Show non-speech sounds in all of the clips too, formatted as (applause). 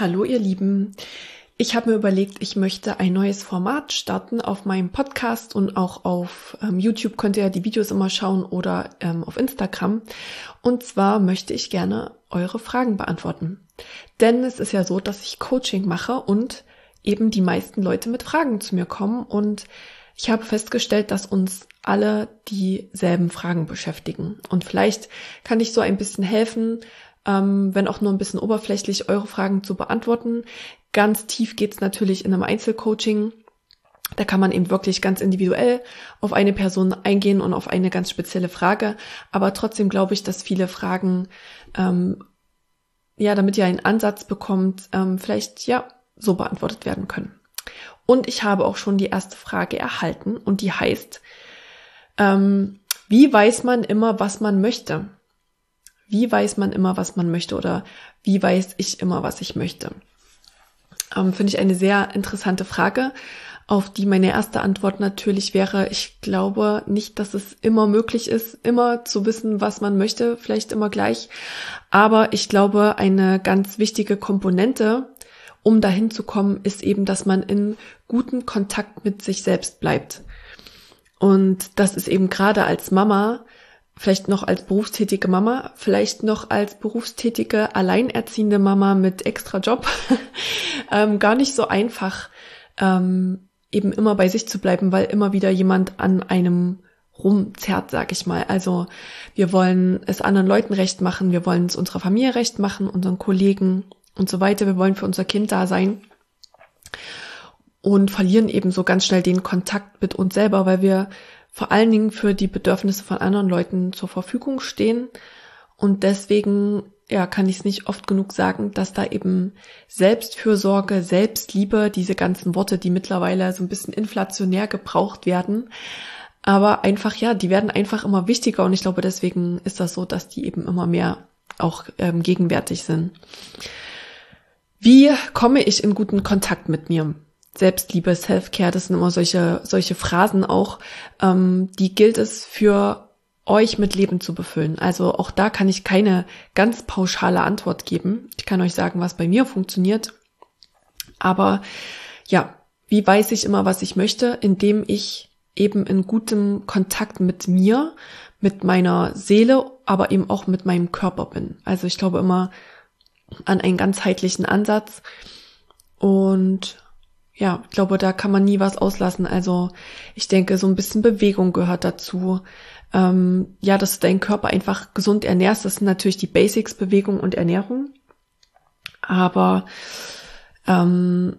Hallo ihr Lieben. Ich habe mir überlegt, ich möchte ein neues Format starten auf meinem Podcast und auch auf ähm, YouTube könnt ihr ja die Videos immer schauen oder ähm, auf Instagram. Und zwar möchte ich gerne eure Fragen beantworten. Denn es ist ja so, dass ich Coaching mache und eben die meisten Leute mit Fragen zu mir kommen und ich habe festgestellt, dass uns alle dieselben Fragen beschäftigen. Und vielleicht kann ich so ein bisschen helfen, ähm, wenn auch nur ein bisschen oberflächlich, eure Fragen zu beantworten. Ganz tief geht's natürlich in einem Einzelcoaching. Da kann man eben wirklich ganz individuell auf eine Person eingehen und auf eine ganz spezielle Frage. Aber trotzdem glaube ich, dass viele Fragen, ähm, ja, damit ihr einen Ansatz bekommt, ähm, vielleicht ja so beantwortet werden können. Und ich habe auch schon die erste Frage erhalten und die heißt, ähm, wie weiß man immer, was man möchte? Wie weiß man immer, was man möchte oder wie weiß ich immer, was ich möchte? Ähm, Finde ich eine sehr interessante Frage, auf die meine erste Antwort natürlich wäre, ich glaube nicht, dass es immer möglich ist, immer zu wissen, was man möchte, vielleicht immer gleich. Aber ich glaube, eine ganz wichtige Komponente, um dahin zu kommen, ist eben, dass man in guten Kontakt mit sich selbst bleibt. Und das ist eben gerade als Mama vielleicht noch als berufstätige Mama, vielleicht noch als berufstätige alleinerziehende Mama mit extra Job, (laughs) ähm, gar nicht so einfach, ähm, eben immer bei sich zu bleiben, weil immer wieder jemand an einem rumzerrt, sag ich mal. Also wir wollen es anderen Leuten recht machen, wir wollen es unserer Familie recht machen, unseren Kollegen und so weiter. Wir wollen für unser Kind da sein und verlieren eben so ganz schnell den Kontakt mit uns selber, weil wir vor allen Dingen für die Bedürfnisse von anderen Leuten zur Verfügung stehen. Und deswegen, ja, kann ich es nicht oft genug sagen, dass da eben Selbstfürsorge, Selbstliebe, diese ganzen Worte, die mittlerweile so ein bisschen inflationär gebraucht werden, aber einfach, ja, die werden einfach immer wichtiger und ich glaube, deswegen ist das so, dass die eben immer mehr auch ähm, gegenwärtig sind. Wie komme ich in guten Kontakt mit mir? Selbstliebe, Self-Care, das sind immer solche, solche Phrasen auch, ähm, die gilt es für euch mit Leben zu befüllen. Also auch da kann ich keine ganz pauschale Antwort geben. Ich kann euch sagen, was bei mir funktioniert. Aber ja, wie weiß ich immer, was ich möchte, indem ich eben in gutem Kontakt mit mir, mit meiner Seele, aber eben auch mit meinem Körper bin. Also ich glaube immer an einen ganzheitlichen Ansatz und ja, ich glaube, da kann man nie was auslassen. Also ich denke, so ein bisschen Bewegung gehört dazu. Ähm, ja, dass du deinen Körper einfach gesund ernährst, das sind natürlich die Basics, Bewegung und Ernährung. Aber ähm,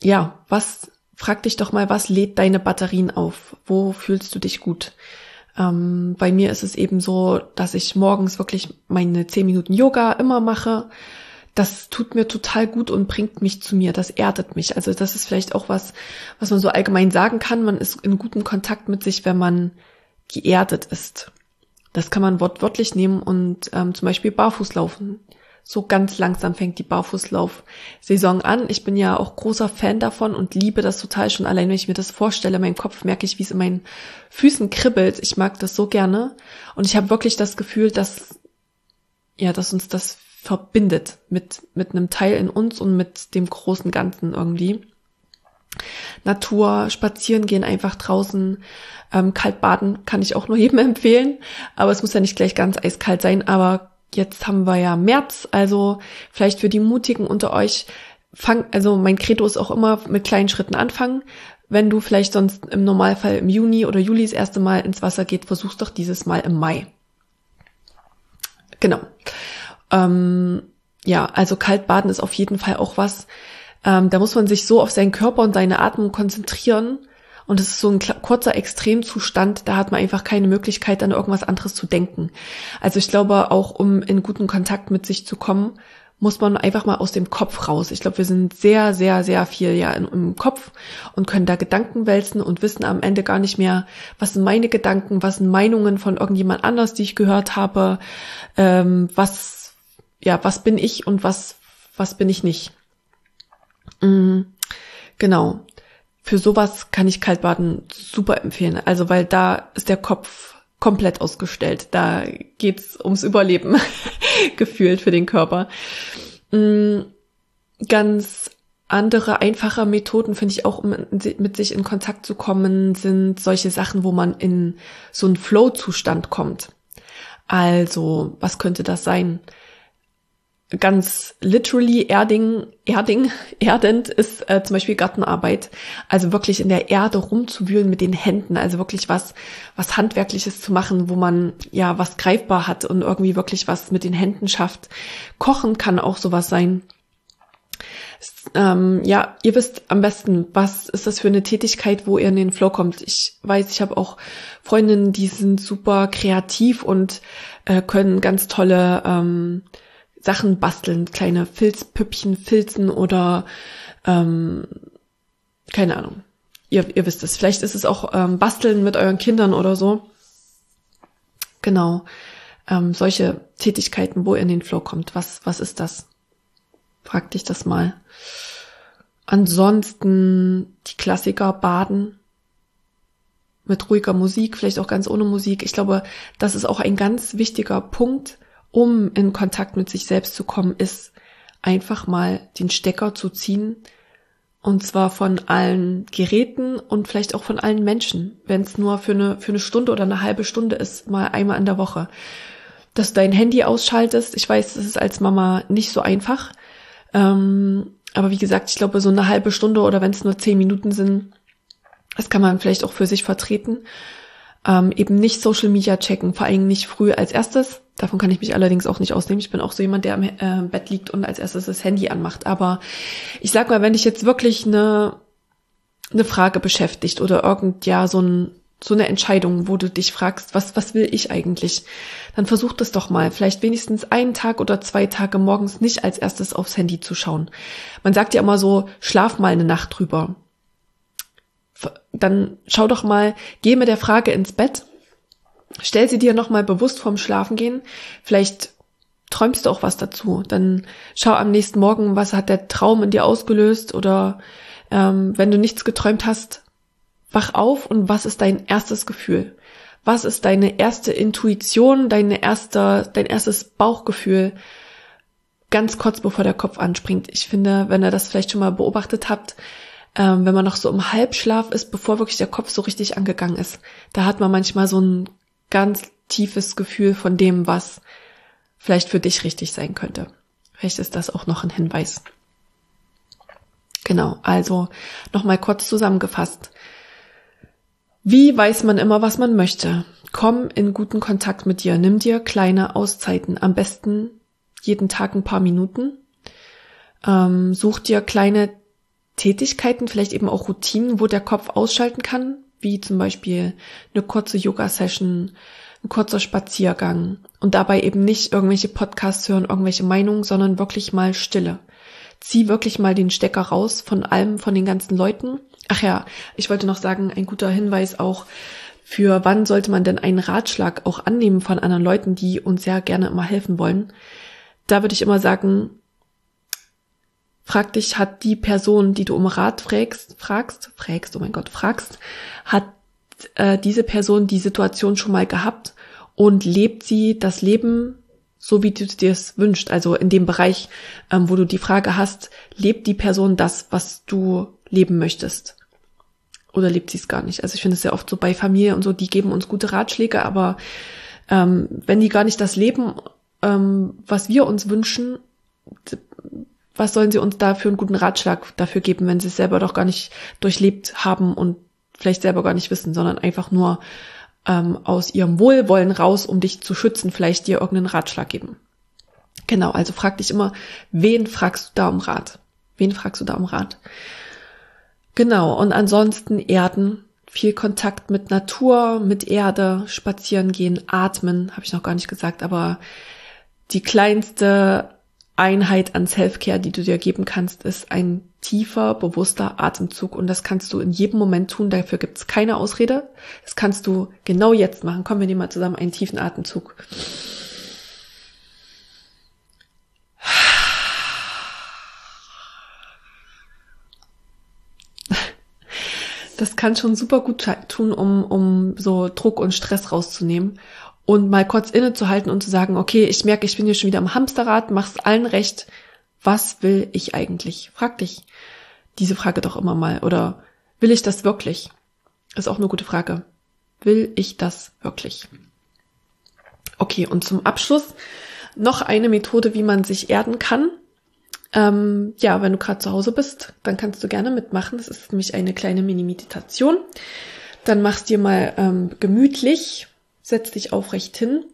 ja, was, frag dich doch mal, was lädt deine Batterien auf? Wo fühlst du dich gut? Ähm, bei mir ist es eben so, dass ich morgens wirklich meine zehn Minuten Yoga immer mache das tut mir total gut und bringt mich zu mir, das erdet mich. Also das ist vielleicht auch was, was man so allgemein sagen kann. Man ist in gutem Kontakt mit sich, wenn man geerdet ist. Das kann man wortwörtlich nehmen und ähm, zum Beispiel barfuß laufen. So ganz langsam fängt die Barfußlauf-Saison an. Ich bin ja auch großer Fan davon und liebe das total schon. Allein wenn ich mir das vorstelle, in meinem Kopf merke ich, wie es in meinen Füßen kribbelt. Ich mag das so gerne. Und ich habe wirklich das Gefühl, dass, ja, dass uns das verbindet mit, mit einem Teil in uns und mit dem großen Ganzen irgendwie. Natur, spazieren gehen einfach draußen, ähm, kalt baden kann ich auch nur (laughs) jedem empfehlen, aber es muss ja nicht gleich ganz eiskalt sein, aber jetzt haben wir ja März, also vielleicht für die Mutigen unter euch, fang, also mein Credo ist auch immer mit kleinen Schritten anfangen. Wenn du vielleicht sonst im Normalfall im Juni oder Juli das erste Mal ins Wasser geht, versuch's doch dieses Mal im Mai. Genau. Ähm, ja, also Kaltbaden ist auf jeden Fall auch was. Ähm, da muss man sich so auf seinen Körper und seine Atmung konzentrieren. Und es ist so ein kurzer Extremzustand, da hat man einfach keine Möglichkeit, an irgendwas anderes zu denken. Also ich glaube, auch um in guten Kontakt mit sich zu kommen, muss man einfach mal aus dem Kopf raus. Ich glaube, wir sind sehr, sehr, sehr viel ja im Kopf und können da Gedanken wälzen und wissen am Ende gar nicht mehr, was sind meine Gedanken, was sind Meinungen von irgendjemand anders, die ich gehört habe, ähm, was, ja, was bin ich und was, was bin ich nicht. Mhm, genau. Für sowas kann ich Kaltbaden super empfehlen. Also, weil da ist der Kopf komplett ausgestellt. Da geht's ums Überleben (laughs) gefühlt für den Körper. Mm, ganz andere, einfache Methoden finde ich auch, um mit sich in Kontakt zu kommen, sind solche Sachen, wo man in so einen Flow-Zustand kommt. Also, was könnte das sein? Ganz literally erding, erding, erdend ist äh, zum Beispiel Gartenarbeit. Also wirklich in der Erde rumzuwühlen mit den Händen, also wirklich was, was Handwerkliches zu machen, wo man ja was greifbar hat und irgendwie wirklich was mit den Händen schafft. Kochen kann auch sowas sein. Ähm, ja, ihr wisst am besten, was ist das für eine Tätigkeit, wo ihr in den Flow kommt. Ich weiß, ich habe auch Freundinnen, die sind super kreativ und äh, können ganz tolle ähm, Sachen basteln, kleine Filzpüppchen filzen oder ähm, keine Ahnung. Ihr, ihr wisst es. Vielleicht ist es auch ähm, Basteln mit euren Kindern oder so. Genau. Ähm, solche Tätigkeiten, wo ihr in den Flow kommt. Was, was ist das? Frag dich das mal. Ansonsten die Klassiker baden mit ruhiger Musik, vielleicht auch ganz ohne Musik. Ich glaube, das ist auch ein ganz wichtiger Punkt, um in Kontakt mit sich selbst zu kommen, ist einfach mal den Stecker zu ziehen. Und zwar von allen Geräten und vielleicht auch von allen Menschen, wenn es nur für eine, für eine Stunde oder eine halbe Stunde ist, mal einmal in der Woche. Dass du dein Handy ausschaltest. Ich weiß, das ist als Mama nicht so einfach. Ähm, aber wie gesagt, ich glaube, so eine halbe Stunde oder wenn es nur zehn Minuten sind, das kann man vielleicht auch für sich vertreten. Ähm, eben nicht Social Media checken, vor allem nicht früh als erstes. Davon kann ich mich allerdings auch nicht ausnehmen. Ich bin auch so jemand, der am äh, Bett liegt und als erstes das Handy anmacht. Aber ich sag mal, wenn dich jetzt wirklich eine, eine Frage beschäftigt oder irgend, ja, so ein, so eine Entscheidung, wo du dich fragst, was, was will ich eigentlich? Dann versuch das doch mal. Vielleicht wenigstens einen Tag oder zwei Tage morgens nicht als erstes aufs Handy zu schauen. Man sagt ja immer so, schlaf mal eine Nacht drüber. Dann schau doch mal, geh mit der Frage ins Bett Stell sie dir nochmal bewusst vorm Schlafengehen. Vielleicht träumst du auch was dazu. Dann schau am nächsten Morgen, was hat der Traum in dir ausgelöst oder ähm, wenn du nichts geträumt hast, wach auf und was ist dein erstes Gefühl? Was ist deine erste Intuition, deine erste, dein erstes Bauchgefühl? Ganz kurz bevor der Kopf anspringt. Ich finde, wenn ihr das vielleicht schon mal beobachtet habt, ähm, wenn man noch so im Halbschlaf ist, bevor wirklich der Kopf so richtig angegangen ist, da hat man manchmal so ein ganz tiefes Gefühl von dem, was vielleicht für dich richtig sein könnte. Vielleicht ist das auch noch ein Hinweis. Genau, also nochmal kurz zusammengefasst. Wie weiß man immer, was man möchte? Komm in guten Kontakt mit dir. Nimm dir kleine Auszeiten. Am besten jeden Tag ein paar Minuten. Ähm, such dir kleine Tätigkeiten, vielleicht eben auch Routinen, wo der Kopf ausschalten kann, wie zum Beispiel eine kurze Yoga-Session, ein kurzer Spaziergang und dabei eben nicht irgendwelche Podcasts hören, irgendwelche Meinungen, sondern wirklich mal Stille. Zieh wirklich mal den Stecker raus von allem, von den ganzen Leuten. Ach ja, ich wollte noch sagen, ein guter Hinweis auch, für wann sollte man denn einen Ratschlag auch annehmen von anderen Leuten, die uns ja gerne immer helfen wollen. Da würde ich immer sagen, frag dich, hat die Person, die du um Rat fragst, fragst, fragst, oh mein Gott, fragst, hat äh, diese Person die Situation schon mal gehabt und lebt sie das Leben so, wie du dir es wünschst? Also in dem Bereich, ähm, wo du die Frage hast, lebt die Person das, was du leben möchtest? Oder lebt sie es gar nicht? Also ich finde es sehr oft so bei Familie und so, die geben uns gute Ratschläge, aber ähm, wenn die gar nicht das leben, ähm, was wir uns wünschen, was sollen sie uns da für einen guten Ratschlag dafür geben, wenn sie es selber doch gar nicht durchlebt haben und vielleicht selber gar nicht wissen, sondern einfach nur ähm, aus ihrem Wohlwollen raus, um dich zu schützen, vielleicht dir irgendeinen Ratschlag geben. Genau, also frag dich immer, wen fragst du da um Rat? Wen fragst du da um Rat? Genau, und ansonsten Erden, viel Kontakt mit Natur, mit Erde, spazieren gehen, atmen, habe ich noch gar nicht gesagt, aber die kleinste Einheit an Selfcare, die du dir geben kannst, ist ein tiefer, bewusster Atemzug. Und das kannst du in jedem Moment tun. Dafür gibt es keine Ausrede. Das kannst du genau jetzt machen. Kommen wir nehmen mal zusammen einen tiefen Atemzug. Das kann schon super gut tun, um, um so Druck und Stress rauszunehmen und mal kurz innezuhalten und zu sagen, okay, ich merke, ich bin hier schon wieder am Hamsterrad, mach's allen recht. Was will ich eigentlich? Frag dich diese Frage doch immer mal. Oder will ich das wirklich? Ist auch eine gute Frage. Will ich das wirklich? Okay, und zum Abschluss noch eine Methode, wie man sich erden kann. Ähm, ja, wenn du gerade zu Hause bist, dann kannst du gerne mitmachen. Das ist nämlich eine kleine Mini-Meditation. Dann machst dir mal ähm, gemütlich setz dich aufrecht hin.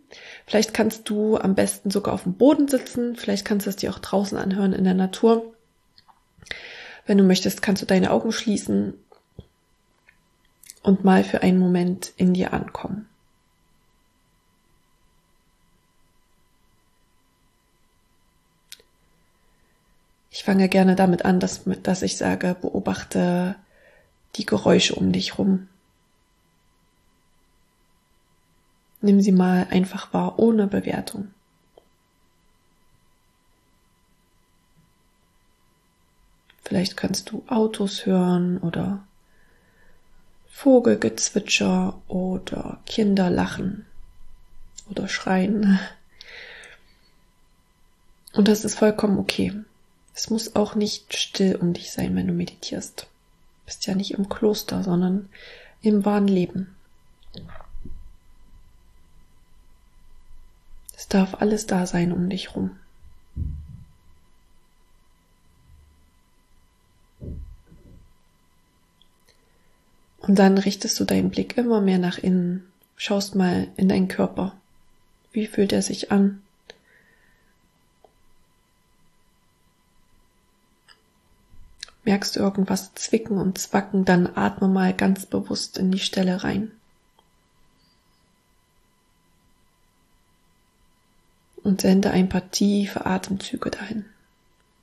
Vielleicht kannst du am besten sogar auf dem Boden sitzen. Vielleicht kannst du es dir auch draußen anhören in der Natur. Wenn du möchtest, kannst du deine Augen schließen und mal für einen Moment in dir ankommen. Ich fange gerne damit an, dass, dass ich sage, beobachte die Geräusche um dich rum. Nimm sie mal einfach wahr, ohne Bewertung. Vielleicht kannst du Autos hören oder Vogelgezwitscher oder Kinder lachen oder schreien. Und das ist vollkommen okay. Es muss auch nicht still um dich sein, wenn du meditierst. Du bist ja nicht im Kloster, sondern im wahren Leben. Es darf alles da sein um dich rum. Und dann richtest du deinen Blick immer mehr nach innen, schaust mal in deinen Körper. Wie fühlt er sich an? Merkst du irgendwas zwicken und zwacken, dann atme mal ganz bewusst in die Stelle rein. Und sende ein paar tiefe Atemzüge dahin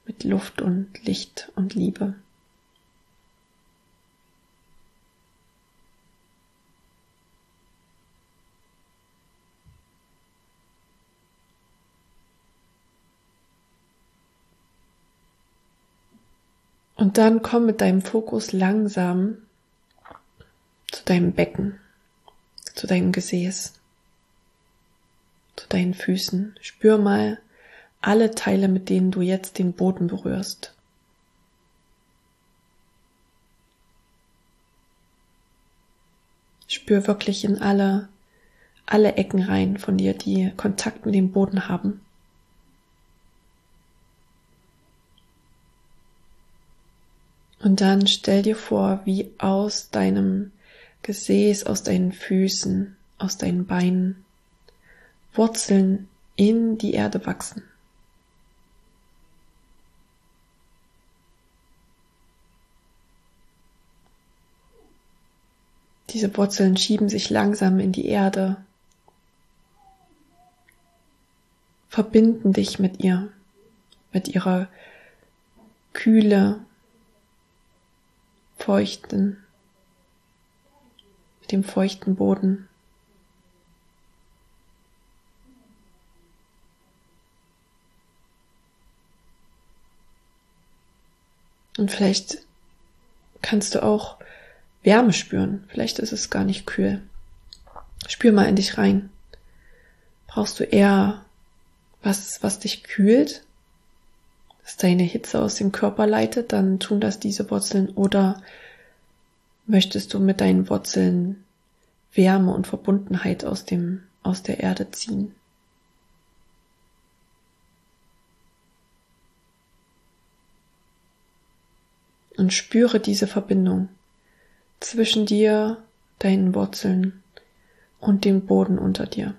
mit Luft und Licht und Liebe. Und dann komm mit deinem Fokus langsam zu deinem Becken, zu deinem Gesäß zu deinen Füßen. Spür mal alle Teile, mit denen du jetzt den Boden berührst. Spür wirklich in alle, alle Ecken rein von dir, die Kontakt mit dem Boden haben. Und dann stell dir vor, wie aus deinem Gesäß, aus deinen Füßen, aus deinen Beinen Wurzeln in die Erde wachsen. Diese Wurzeln schieben sich langsam in die Erde, verbinden dich mit ihr, mit ihrer Kühle, feuchten, mit dem feuchten Boden. Und vielleicht kannst du auch Wärme spüren. Vielleicht ist es gar nicht kühl. Spür mal in dich rein. Brauchst du eher was, was dich kühlt, dass deine Hitze aus dem Körper leitet, dann tun das diese Wurzeln oder möchtest du mit deinen Wurzeln Wärme und Verbundenheit aus dem, aus der Erde ziehen? Und spüre diese Verbindung zwischen dir, deinen Wurzeln und dem Boden unter dir.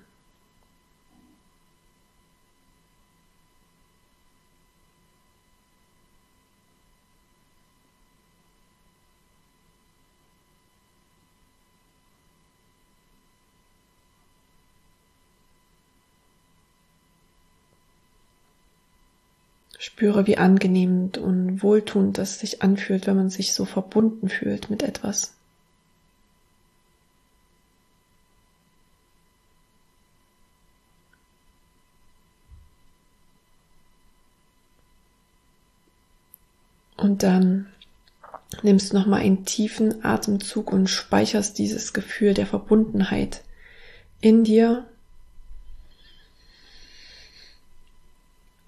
Spüre, wie angenehm und wohltuend das sich anfühlt, wenn man sich so verbunden fühlt mit etwas. Und dann nimmst du nochmal einen tiefen Atemzug und speicherst dieses Gefühl der Verbundenheit in dir.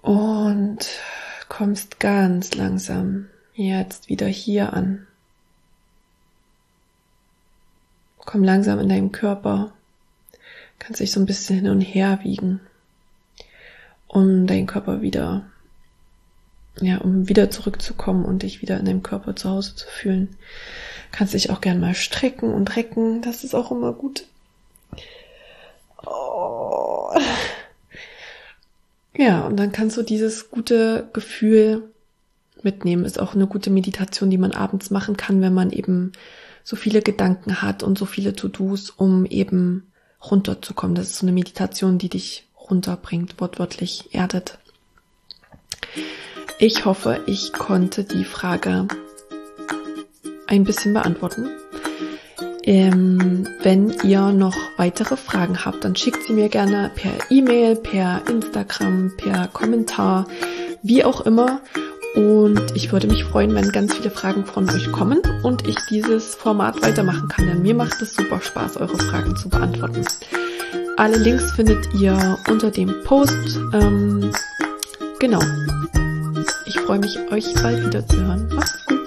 Und kommst ganz langsam jetzt wieder hier an. Komm langsam in deinem Körper. Kannst dich so ein bisschen hin und her wiegen, um deinen Körper wieder ja, um wieder zurückzukommen und dich wieder in deinem Körper zu Hause zu fühlen. Kannst dich auch gern mal strecken und recken, das ist auch immer gut. Oh. Ja, und dann kannst du dieses gute Gefühl mitnehmen. Ist auch eine gute Meditation, die man abends machen kann, wenn man eben so viele Gedanken hat und so viele To-Dos, um eben runterzukommen. Das ist so eine Meditation, die dich runterbringt, wortwörtlich erdet. Ich hoffe, ich konnte die Frage ein bisschen beantworten. Ähm, wenn ihr noch weitere Fragen habt, dann schickt sie mir gerne per E-Mail, per Instagram, per Kommentar, wie auch immer. Und ich würde mich freuen, wenn ganz viele Fragen von euch kommen und ich dieses Format weitermachen kann, denn mir macht es super Spaß, eure Fragen zu beantworten. Alle Links findet ihr unter dem Post. Ähm, genau. Ich freue mich, euch bald wieder zu hören. Macht's gut.